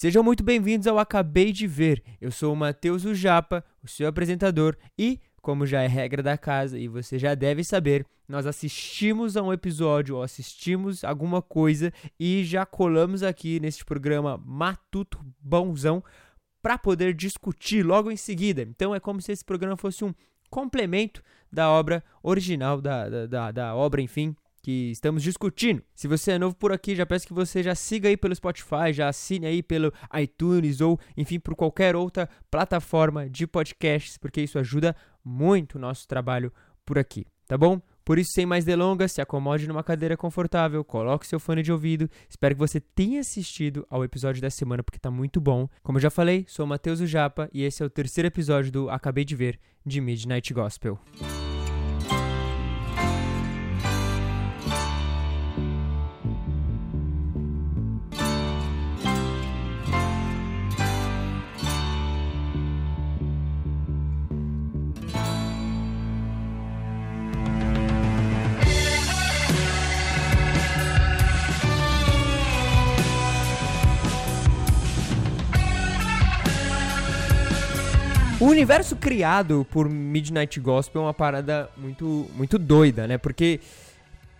Sejam muito bem-vindos ao Acabei de Ver. Eu sou o Matheus Ujapa, o seu apresentador, e, como já é regra da casa e você já deve saber, nós assistimos a um episódio ou assistimos alguma coisa e já colamos aqui neste programa Matuto Bonzão para poder discutir logo em seguida. Então é como se esse programa fosse um complemento da obra original, da, da, da, da obra, enfim, que estamos discutindo. Se você é novo por aqui, já peço que você já siga aí pelo Spotify, já assine aí pelo iTunes ou, enfim, por qualquer outra plataforma de podcasts, porque isso ajuda muito o nosso trabalho por aqui, tá bom? Por isso, sem mais delongas, se acomode numa cadeira confortável, coloque seu fone de ouvido. Espero que você tenha assistido ao episódio da semana, porque tá muito bom. Como eu já falei, sou o Matheus Japa e esse é o terceiro episódio do Acabei de Ver de Midnight Gospel. O universo criado por Midnight Gospel é uma parada muito, muito doida, né? Porque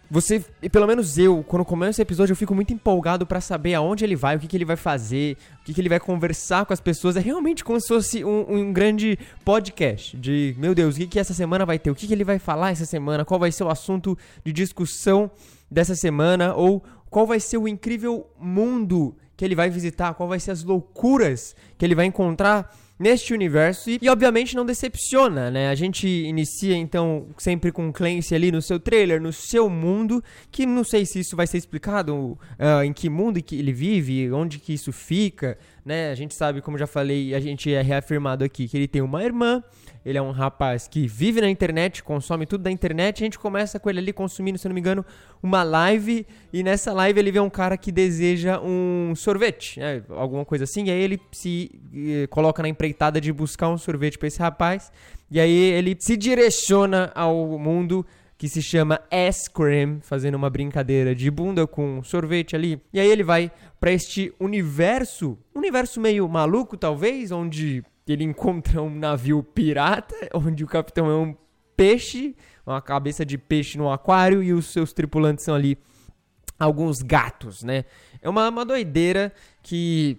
você, e pelo menos eu, quando começo o episódio, eu fico muito empolgado para saber aonde ele vai, o que, que ele vai fazer, o que, que ele vai conversar com as pessoas. É realmente como se fosse um, um grande podcast de, meu Deus, o que, que essa semana vai ter, o que, que ele vai falar essa semana, qual vai ser o assunto de discussão dessa semana, ou qual vai ser o incrível mundo que ele vai visitar, qual vai ser as loucuras que ele vai encontrar neste universo e, e, obviamente não decepciona, né? A gente inicia então sempre com Clancy ali no seu trailer, no seu mundo, que não sei se isso vai ser explicado uh, em que mundo que ele vive, onde que isso fica, né? A gente sabe, como já falei, a gente é reafirmado aqui que ele tem uma irmã, ele é um rapaz que vive na internet, consome tudo da internet. A gente começa com ele ali consumindo, se não me engano, uma live. E nessa live ele vê um cara que deseja um sorvete, né? alguma coisa assim. E aí ele se eh, coloca na empreitada de buscar um sorvete para esse rapaz. E aí ele se direciona ao mundo que se chama Ass Cream, fazendo uma brincadeira de bunda com sorvete ali. E aí ele vai para este universo, universo meio maluco talvez, onde ele encontra um navio pirata, onde o capitão é um peixe, uma cabeça de peixe no aquário e os seus tripulantes são ali alguns gatos, né? É uma, uma doideira que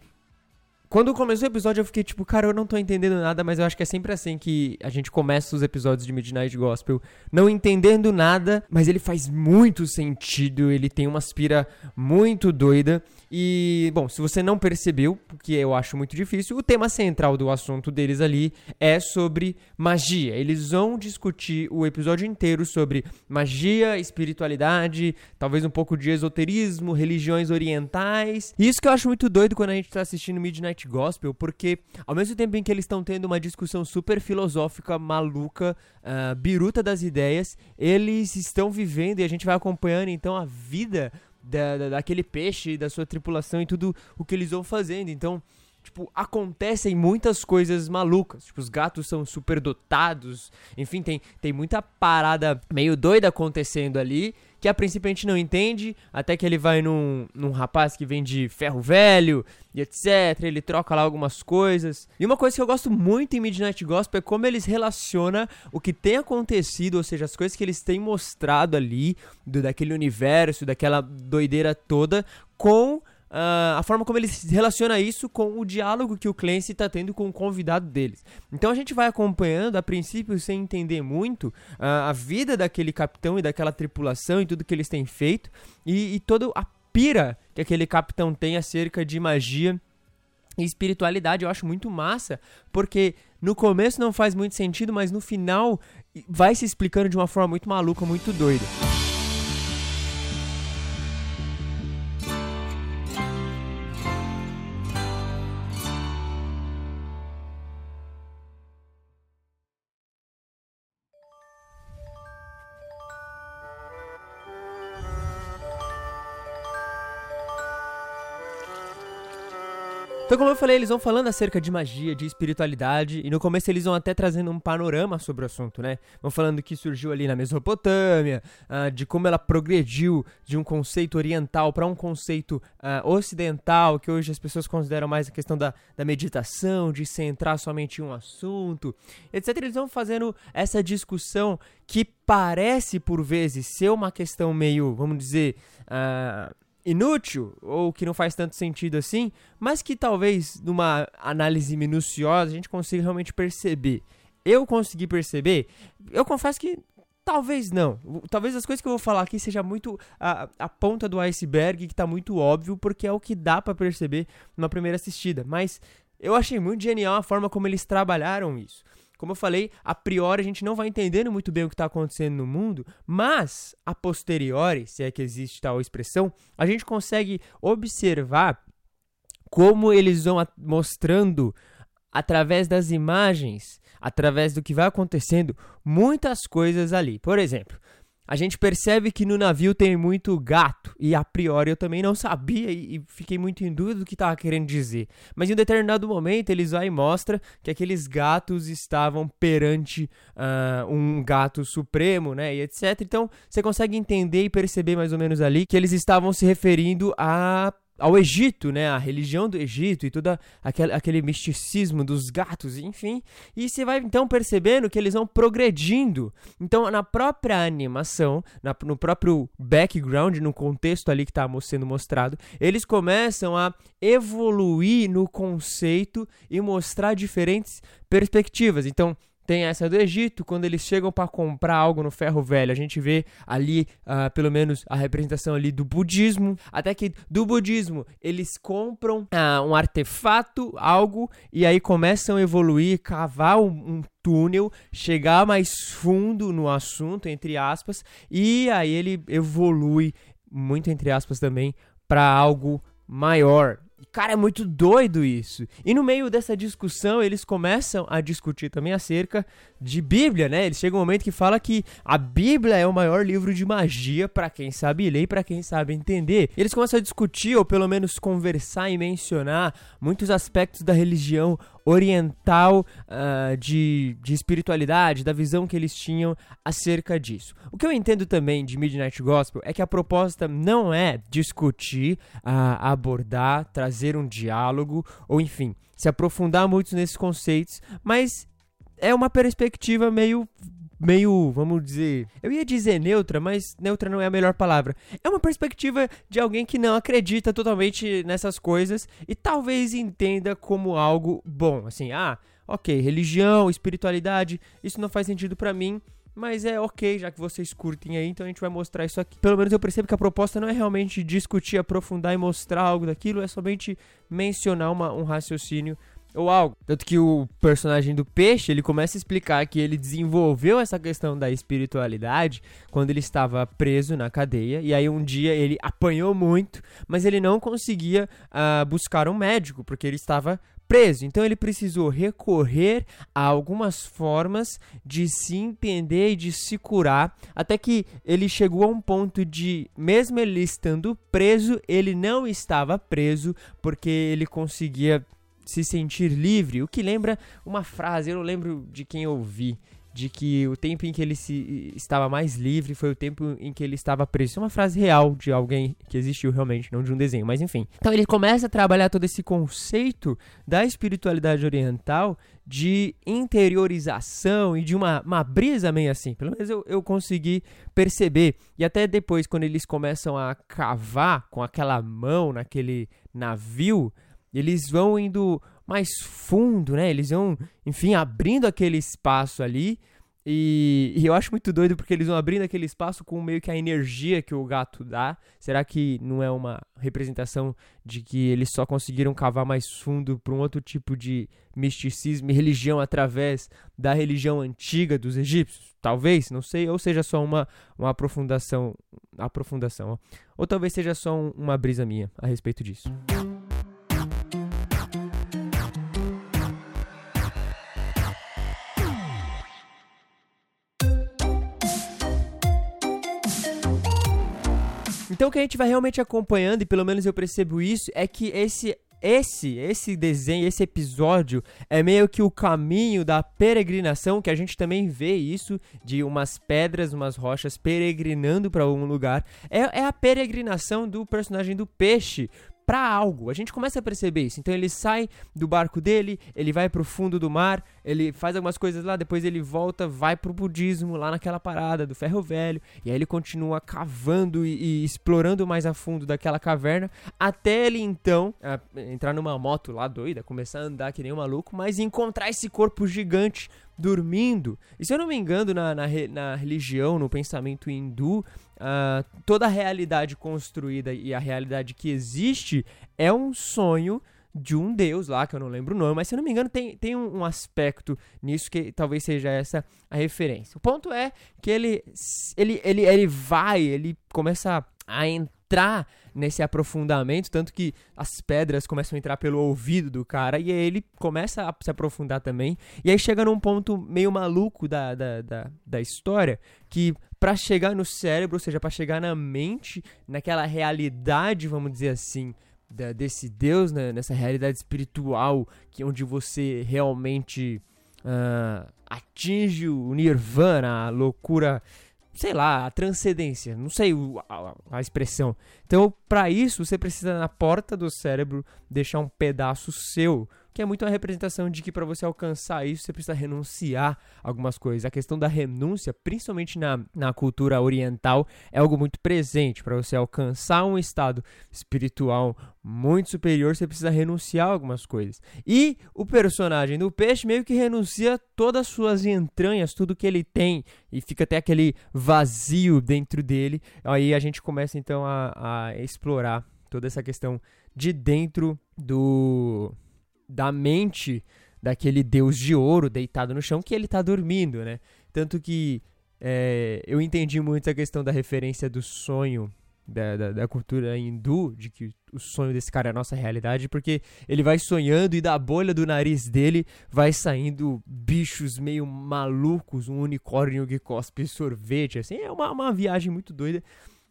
quando começou o episódio, eu fiquei tipo, cara, eu não tô entendendo nada, mas eu acho que é sempre assim que a gente começa os episódios de Midnight Gospel, não entendendo nada, mas ele faz muito sentido, ele tem uma aspira muito doida. E, bom, se você não percebeu, porque eu acho muito difícil, o tema central do assunto deles ali é sobre magia. Eles vão discutir o episódio inteiro sobre magia, espiritualidade, talvez um pouco de esoterismo, religiões orientais. E isso que eu acho muito doido quando a gente tá assistindo Midnight Gospel, porque ao mesmo tempo em que eles estão tendo uma discussão super filosófica, maluca, uh, biruta das ideias, eles estão vivendo e a gente vai acompanhando então a vida da, da, daquele peixe, da sua tripulação e tudo o que eles vão fazendo. Então, tipo, acontecem muitas coisas malucas. Tipo, os gatos são super dotados. Enfim, tem, tem muita parada meio doida acontecendo ali que a princípio a gente não entende, até que ele vai num, num rapaz que vende ferro velho e etc. Ele troca lá algumas coisas. E uma coisa que eu gosto muito em Midnight Gospel é como eles relacionam o que tem acontecido, ou seja, as coisas que eles têm mostrado ali, do, daquele universo, daquela doideira toda, com uh, a forma como ele se relaciona isso com o diálogo que o Clancy está tendo com o convidado deles. Então a gente vai acompanhando, a princípio, sem entender muito, uh, a vida daquele capitão e daquela tripulação e tudo que eles têm feito, e, e toda a pira que aquele capitão tem acerca de magia e espiritualidade. Eu acho muito massa, porque no começo não faz muito sentido, mas no final vai se explicando de uma forma muito maluca, muito doida. Então, como eu falei, eles vão falando acerca de magia, de espiritualidade, e no começo eles vão até trazendo um panorama sobre o assunto, né? Vão falando que surgiu ali na Mesopotâmia, uh, de como ela progrediu de um conceito oriental para um conceito uh, ocidental, que hoje as pessoas consideram mais a questão da, da meditação, de centrar somente em um assunto, etc. Eles vão fazendo essa discussão que parece, por vezes, ser uma questão meio, vamos dizer. Uh, inútil ou que não faz tanto sentido assim, mas que talvez numa análise minuciosa a gente consiga realmente perceber. Eu consegui perceber, eu confesso que talvez não. Talvez as coisas que eu vou falar aqui seja muito a, a ponta do iceberg, que está muito óbvio, porque é o que dá para perceber numa primeira assistida, mas eu achei muito genial a forma como eles trabalharam isso. Como eu falei, a priori a gente não vai entendendo muito bem o que está acontecendo no mundo, mas a posteriori, se é que existe tal expressão, a gente consegue observar como eles vão mostrando através das imagens, através do que vai acontecendo, muitas coisas ali. Por exemplo, a gente percebe que no navio tem muito gato, e a priori eu também não sabia e, fiquei muito em dúvida do que estava querendo dizer. Mas em um determinado momento eles vai e mostra que aqueles gatos estavam perante uh, um gato supremo, né, e etc. Então você consegue entender e perceber mais ou menos ali que eles estavam se referindo a ao Egito, né, a religião do Egito e todo aquele, aquele misticismo dos gatos, enfim. E você vai então percebendo que eles vão progredindo. Então, na própria animação, na, no próprio background, no contexto ali que está sendo mostrado, eles começam a evoluir no conceito e mostrar diferentes perspectivas. Então, tem essa do Egito, quando eles chegam para comprar algo no ferro velho, a gente vê ali, uh, pelo menos, a representação ali do budismo. Até que do budismo eles compram uh, um artefato, algo, e aí começam a evoluir, cavar um, um túnel, chegar mais fundo no assunto, entre aspas, e aí ele evolui, muito entre aspas também, para algo maior. Cara, é muito doido isso. E no meio dessa discussão, eles começam a discutir também acerca de Bíblia, né? Eles chegam um momento que fala que a Bíblia é o maior livro de magia para quem sabe ler e para quem sabe entender. Eles começam a discutir ou pelo menos conversar e mencionar muitos aspectos da religião oriental uh, de, de espiritualidade, da visão que eles tinham acerca disso. O que eu entendo também de Midnight Gospel é que a proposta não é discutir, uh, abordar, trazer um diálogo, ou enfim, se aprofundar muito nesses conceitos, mas é uma perspectiva meio meio, vamos dizer, eu ia dizer neutra, mas neutra não é a melhor palavra. É uma perspectiva de alguém que não acredita totalmente nessas coisas e talvez entenda como algo bom, assim, ah, OK, religião, espiritualidade, isso não faz sentido para mim. Mas é ok, já que vocês curtem aí, então a gente vai mostrar isso aqui. Pelo menos eu percebo que a proposta não é realmente discutir, aprofundar e mostrar algo daquilo, é somente mencionar uma, um raciocínio ou algo. Tanto que o personagem do peixe, ele começa a explicar que ele desenvolveu essa questão da espiritualidade quando ele estava preso na cadeia. E aí um dia ele apanhou muito, mas ele não conseguia uh, buscar um médico, porque ele estava preso. Então ele precisou recorrer a algumas formas de se entender e de se curar, até que ele chegou a um ponto de, mesmo ele estando preso, ele não estava preso, porque ele conseguia se sentir livre, o que lembra uma frase, eu lembro de quem ouvi, de que o tempo em que ele se, estava mais livre foi o tempo em que ele estava preso. É uma frase real de alguém que existiu realmente, não de um desenho, mas enfim. Então ele começa a trabalhar todo esse conceito da espiritualidade oriental de interiorização e de uma, uma brisa meio assim. Pelo menos eu, eu consegui perceber. E até depois, quando eles começam a cavar com aquela mão naquele navio eles vão indo mais fundo, né? Eles vão, enfim, abrindo aquele espaço ali. E, e, eu acho muito doido porque eles vão abrindo aquele espaço com meio que a energia que o gato dá. Será que não é uma representação de que eles só conseguiram cavar mais fundo para um outro tipo de misticismo e religião através da religião antiga dos egípcios? Talvez, não sei. Ou seja só uma, uma aprofundação. aprofundação ó. Ou talvez seja só um, uma brisa minha a respeito disso. Então o que a gente vai realmente acompanhando, e pelo menos eu percebo isso, é que esse esse, esse desenho, esse episódio é meio que o caminho da peregrinação, que a gente também vê isso de umas pedras, umas rochas peregrinando para algum lugar. É, é a peregrinação do personagem do peixe para algo. A gente começa a perceber isso. Então ele sai do barco dele, ele vai pro fundo do mar, ele faz algumas coisas lá, depois ele volta, vai pro budismo lá naquela parada do ferro velho, e aí ele continua cavando e, e explorando mais a fundo daquela caverna, até ele então entrar numa moto lá doida, começar a andar que nem um maluco, mas encontrar esse corpo gigante dormindo. E se eu não me engano, na, na, na religião, no pensamento hindu, uh, toda a realidade construída e a realidade que existe é um sonho de um deus lá, que eu não lembro o nome, mas se eu não me engano tem, tem um, um, aspecto nisso que talvez seja essa a referência. O ponto é que ele, ele, ele, ele vai, ele começa a entrar nesse aprofundamento, tanto que as pedras começam a entrar pelo ouvido do cara, e aí ele começa a se aprofundar também, e aí chega num ponto meio maluco da, da, da, da história, que para chegar no cérebro, ou seja, para chegar na mente, naquela realidade, vamos dizer assim, da, desse Deus, né, nessa realidade espiritual, que onde você realmente uh, atinge o nirvana, a loucura sei lá, a transcendência, não sei a, a expressão. Então, para isso, você precisa na porta do cérebro deixar um pedaço seu que é muito uma representação de que para você alcançar isso você precisa renunciar algumas coisas. A questão da renúncia, principalmente na, na cultura oriental, é algo muito presente. Para você alcançar um estado espiritual muito superior, você precisa renunciar algumas coisas. E o personagem do peixe meio que renuncia todas as suas entranhas, tudo que ele tem, e fica até aquele vazio dentro dele. Aí a gente começa então a, a explorar toda essa questão de dentro do da mente daquele deus de ouro deitado no chão que ele está dormindo, né? Tanto que é, eu entendi muito a questão da referência do sonho da, da, da, cultura hindu, de que o sonho desse cara é a nossa realidade, porque ele vai sonhando e da bolha do nariz dele vai saindo bichos meio malucos, um unicórnio que cospe sorvete, assim, é uma, uma viagem muito doida.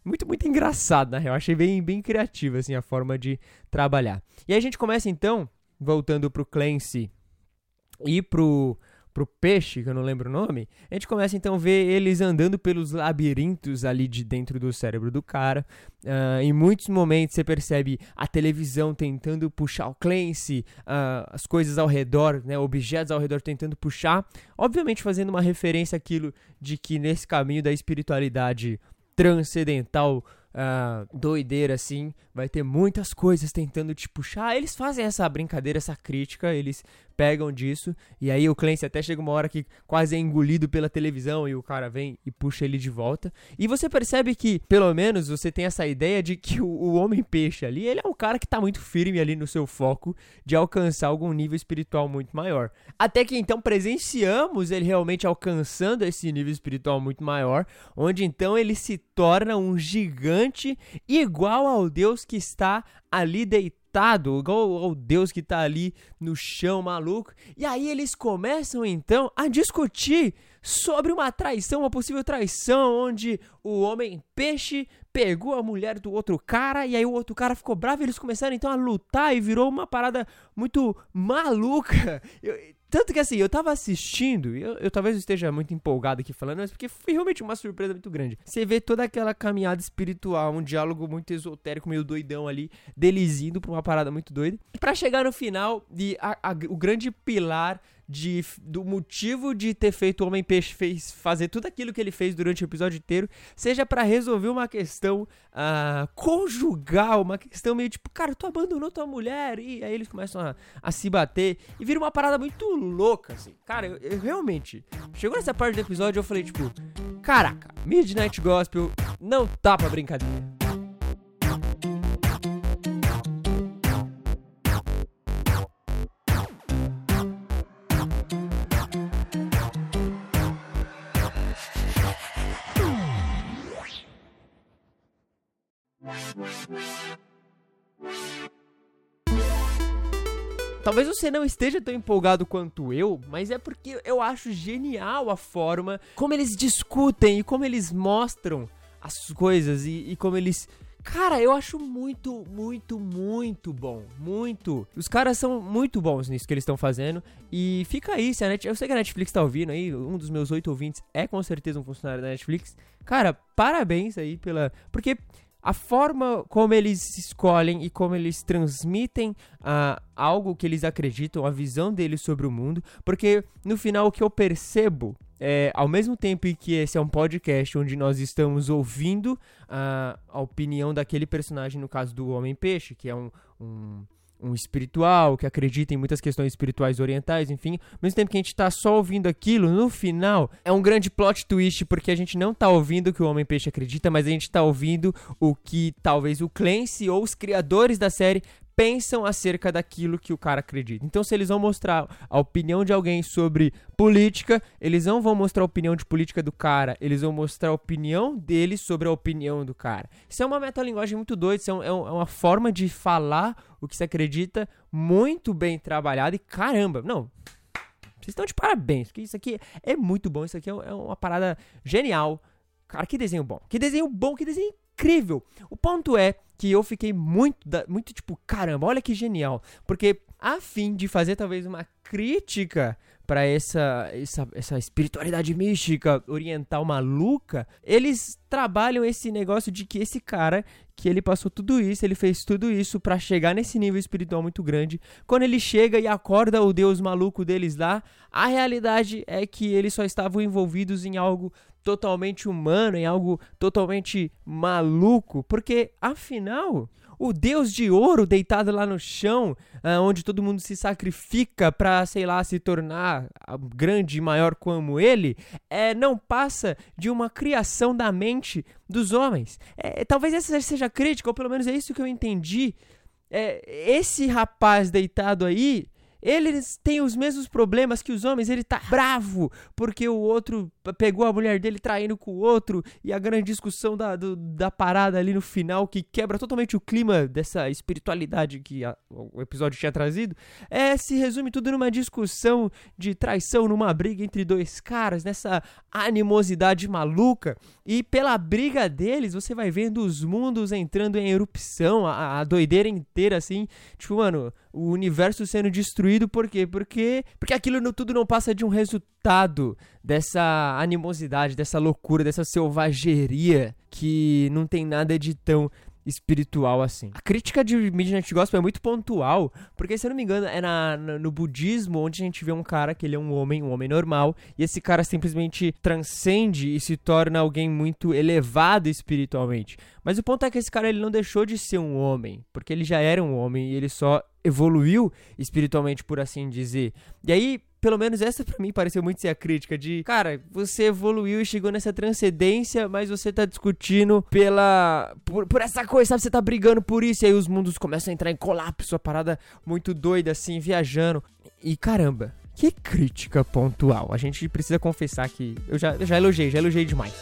Muito, muito engraçado, na real. Achei bem, bem criativa, assim, a forma de trabalhar. E aí a gente começa, então, voltando pro Clancy e pro, pro peixe, que eu não lembro o nome, a gente começa então a ver eles andando pelos labirintos ali de dentro do cérebro do cara. Uh, em muitos momentos você percebe a televisão tentando puxar o Clancy, uh, as coisas ao redor, né, objetos ao redor tentando puxar. Obviamente fazendo uma referência àquilo de que nesse caminho da espiritualidade transcendental uh, doideira assim, vai ter muitas coisas tentando te puxar. Eles fazem essa brincadeira, essa crítica, eles pegam disso, e aí o Clancy até chega uma hora que quase é engolido pela televisão e o cara vem e puxa ele de volta. E você percebe que, pelo menos, você tem essa ideia de que o, o Homem-Peixe ali, ele é um cara que tá muito firme ali no seu foco de alcançar algum nível espiritual muito maior. Até que então presenciamos ele realmente alcançando esse nível espiritual muito maior, onde então ele se torna um gigante igual ao Deus que está ali deitado igual ao Deus que tá ali no chão maluco. E aí eles começam então a discutir sobre uma traição, uma possível traição, onde o homem peixe pegou a mulher do outro cara e aí o outro cara ficou bravo e eles começaram então a lutar e virou uma parada muito maluca. Eu, tanto que assim, eu tava assistindo, eu, eu talvez esteja muito empolgado aqui falando, mas porque foi realmente uma surpresa muito grande. Você vê toda aquela caminhada espiritual, um diálogo muito esotérico, meio doidão ali, deles indo pra uma parada muito doida. para chegar no final, de a, a, o grande pilar de, do motivo de ter feito o Homem-Peixe fazer tudo aquilo que ele fez durante o episódio inteiro, seja para resolver uma questão uh, conjugal, uma questão meio tipo, cara, tu abandonou tua mulher, e aí eles começam a, a se bater, e vira uma parada muito louca, assim. Cara, eu, eu realmente, chegou nessa parte do episódio, eu falei, tipo, caraca, Midnight Gospel não tá pra brincadeira. Talvez você não esteja tão empolgado quanto eu, mas é porque eu acho genial a forma como eles discutem e como eles mostram as coisas e, e como eles Cara, eu acho muito, muito, muito bom. Muito. Os caras são muito bons nisso que eles estão fazendo. E fica aí, se a Net... eu sei que a Netflix tá ouvindo aí, um dos meus oito ouvintes é com certeza um funcionário da Netflix. Cara, parabéns aí pela. Porque a forma como eles escolhem e como eles transmitem uh, algo que eles acreditam, a visão deles sobre o mundo, porque no final o que eu percebo é, ao mesmo tempo que esse é um podcast onde nós estamos ouvindo uh, a opinião daquele personagem, no caso do Homem-Peixe, que é um, um um espiritual, que acredita em muitas questões espirituais orientais, enfim. Ao mesmo tempo que a gente tá só ouvindo aquilo, no final é um grande plot twist, porque a gente não tá ouvindo o que o Homem-Peixe acredita, mas a gente tá ouvindo o que talvez o Clancy ou os criadores da série pensam acerca daquilo que o cara acredita. Então, se eles vão mostrar a opinião de alguém sobre política, eles não vão mostrar a opinião de política do cara, eles vão mostrar a opinião dele sobre a opinião do cara. Isso é uma metalinguagem muito doida, isso é, um, é, uma forma de falar o que se acredita muito bem trabalhada e caramba, não. Vocês estão de parabéns, porque isso aqui é muito bom, isso aqui é, é uma parada genial. Cara, que desenho bom. Que desenho bom, que desenho incrível. O ponto é que eu fiquei muito, muito tipo, caramba, olha que genial. Porque a fim de fazer talvez uma crítica para essa, essa, essa espiritualidade mística oriental maluca, eles trabalham esse negócio de que esse cara, que ele passou tudo isso, ele fez tudo isso para chegar nesse nível espiritual muito grande. Quando ele chega e acorda o deus maluco deles lá, a realidade é que eles só estavam envolvidos em algo totalmente humano, em algo totalmente maluco, porque afinal o deus de ouro deitado lá no chão, uh, onde todo mundo se sacrifica para, sei lá, se tornar grande e maior como ele, é, não passa de uma criação da mente dos homens. É, talvez essa seja crítica, ou pelo menos é isso que eu entendi. É, esse rapaz deitado aí eles têm os mesmos problemas que os homens, ele tá bravo porque o outro pegou a mulher dele traindo com o outro e a grande discussão da, do, da parada ali no final que quebra totalmente o clima dessa espiritualidade que a, o episódio tinha trazido, é se resume tudo numa discussão de traição, numa briga entre dois caras, nessa animosidade maluca. E pela briga deles você vai vendo os mundos entrando em erupção, a, a doideira inteira assim, tipo, mano, o universo sendo destruído, por quê? Porque, porque aquilo tudo não passa de um resultado dessa animosidade, dessa loucura, dessa selvageria que não tem nada de tão espiritual assim. A crítica de Midnight Gospel é muito pontual, porque se eu não me engano é na, no budismo onde a gente vê um cara que ele é um homem, um homem normal, e esse cara simplesmente transcende e se torna alguém muito elevado espiritualmente. Mas o ponto é que esse cara ele não deixou de ser um homem, porque ele já era um homem e ele só evoluiu espiritualmente, por assim dizer. E aí, pelo menos essa para mim pareceu muito ser a crítica de, cara, você evoluiu e chegou nessa transcendência, mas você tá discutindo pela por, por, essa coisa, sabe? Você tá brigando por isso e aí os mundos começam a entrar em colapso, a parada muito doida assim, viajando. E caramba, que crítica pontual. A gente precisa confessar que eu já, eu já elogiei, já elogiei demais.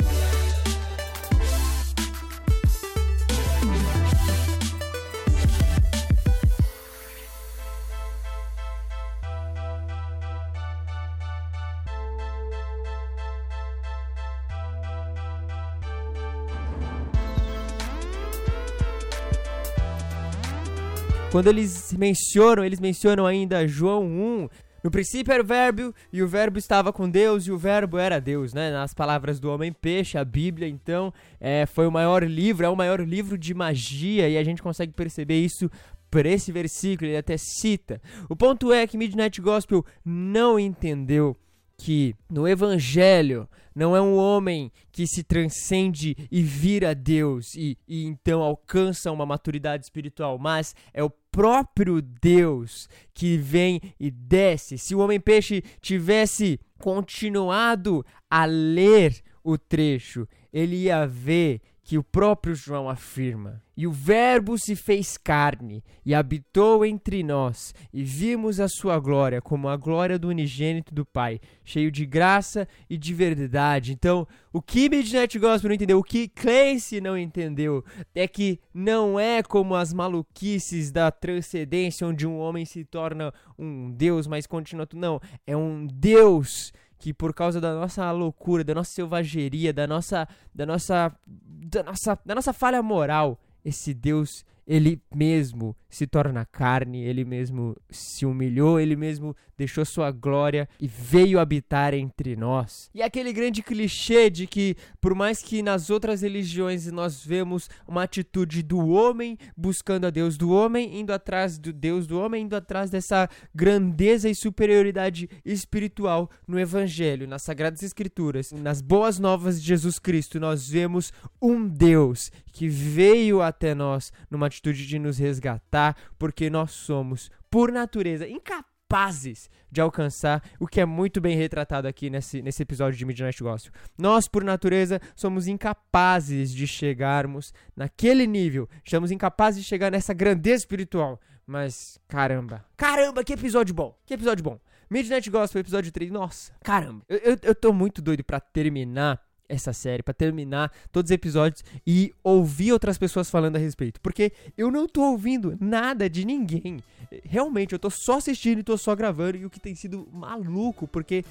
Quando eles mencionam, eles mencionam ainda João 1. No princípio era o verbo, e o verbo estava com Deus, e o verbo era Deus, né? Nas palavras do homem peixe, a Bíblia, então, é, foi o maior livro, é o maior livro de magia, e a gente consegue perceber isso por esse versículo, ele até cita. O ponto é que Midnight Gospel não entendeu que no Evangelho não é um homem que se transcende e vira Deus e, e então alcança uma maturidade espiritual, mas é o próprio Deus que vem e desce. Se o homem-peixe tivesse continuado a ler o trecho, ele ia ver que o próprio João afirma. E o Verbo se fez carne e habitou entre nós, e vimos a sua glória como a glória do unigênito do Pai, cheio de graça e de verdade. Então, o que Midnight Gospel não entendeu, o que Clancy não entendeu, é que não é como as maluquices da transcendência, onde um homem se torna um Deus, mas continua. Não, é um Deus que por causa da nossa loucura, da nossa selvageria, da nossa, da nossa, da nossa, da nossa falha moral, esse Deus ele mesmo se torna carne, ele mesmo se humilhou, ele mesmo deixou sua glória e veio habitar entre nós. E aquele grande clichê de que, por mais que nas outras religiões nós vemos uma atitude do homem buscando a Deus, do homem indo atrás do Deus, do homem indo atrás dessa grandeza e superioridade espiritual no Evangelho, nas Sagradas Escrituras, nas boas novas de Jesus Cristo, nós vemos um Deus que veio até nós numa atitude de nos resgatar, porque nós somos, por natureza, incapazes de alcançar o que é muito bem retratado aqui nesse, nesse episódio de Midnight Gospel. Nós, por natureza, somos incapazes de chegarmos naquele nível, somos incapazes de chegar nessa grandeza espiritual. Mas, caramba, caramba, que episódio bom, que episódio bom. Midnight Gospel, episódio 3, nossa, caramba. Eu, eu, eu tô muito doido para terminar essa série, para terminar todos os episódios e ouvir outras pessoas falando a respeito. Porque eu não tô ouvindo nada de ninguém. Realmente, eu tô só assistindo e tô só gravando. E o que tem sido maluco, porque,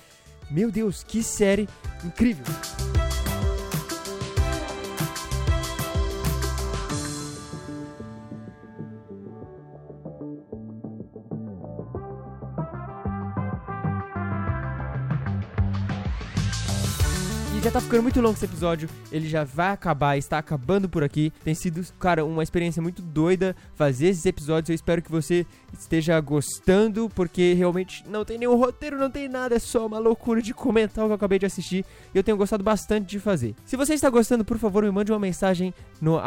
meu Deus, que série incrível! Já tá ficando muito longo esse episódio, ele já vai acabar, está acabando por aqui. Tem sido, cara, uma experiência muito doida fazer esses episódios. Eu espero que você esteja gostando, porque realmente não tem nenhum roteiro, não tem nada, é só uma loucura de comentar o que eu acabei de assistir. E eu tenho gostado bastante de fazer. Se você está gostando, por favor, me mande uma mensagem no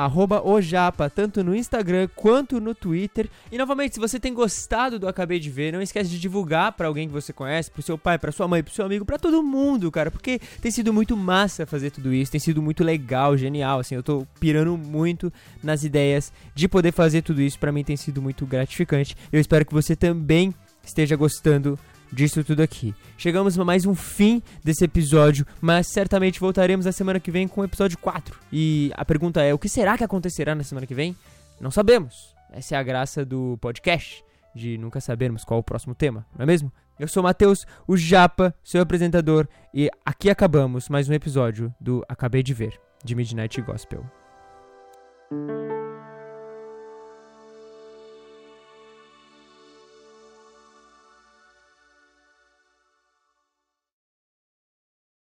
ojapa, tanto no Instagram quanto no Twitter. E novamente, se você tem gostado do Acabei de Ver, não esquece de divulgar para alguém que você conhece, pro seu pai, pra sua mãe, pro seu amigo, para todo mundo, cara, porque tem sido muito massa fazer tudo isso, tem sido muito legal, genial, assim, eu tô pirando muito nas ideias de poder fazer tudo isso, para mim tem sido muito gratificante. Eu espero que você também esteja gostando disso tudo aqui. Chegamos a mais um fim desse episódio, mas certamente voltaremos na semana que vem com o episódio 4. E a pergunta é: o que será que acontecerá na semana que vem? Não sabemos. Essa é a graça do podcast, de nunca sabermos qual o próximo tema, não é mesmo? Eu sou Matheus, o Japa, seu apresentador, e aqui acabamos mais um episódio do Acabei de Ver, de Midnight Gospel.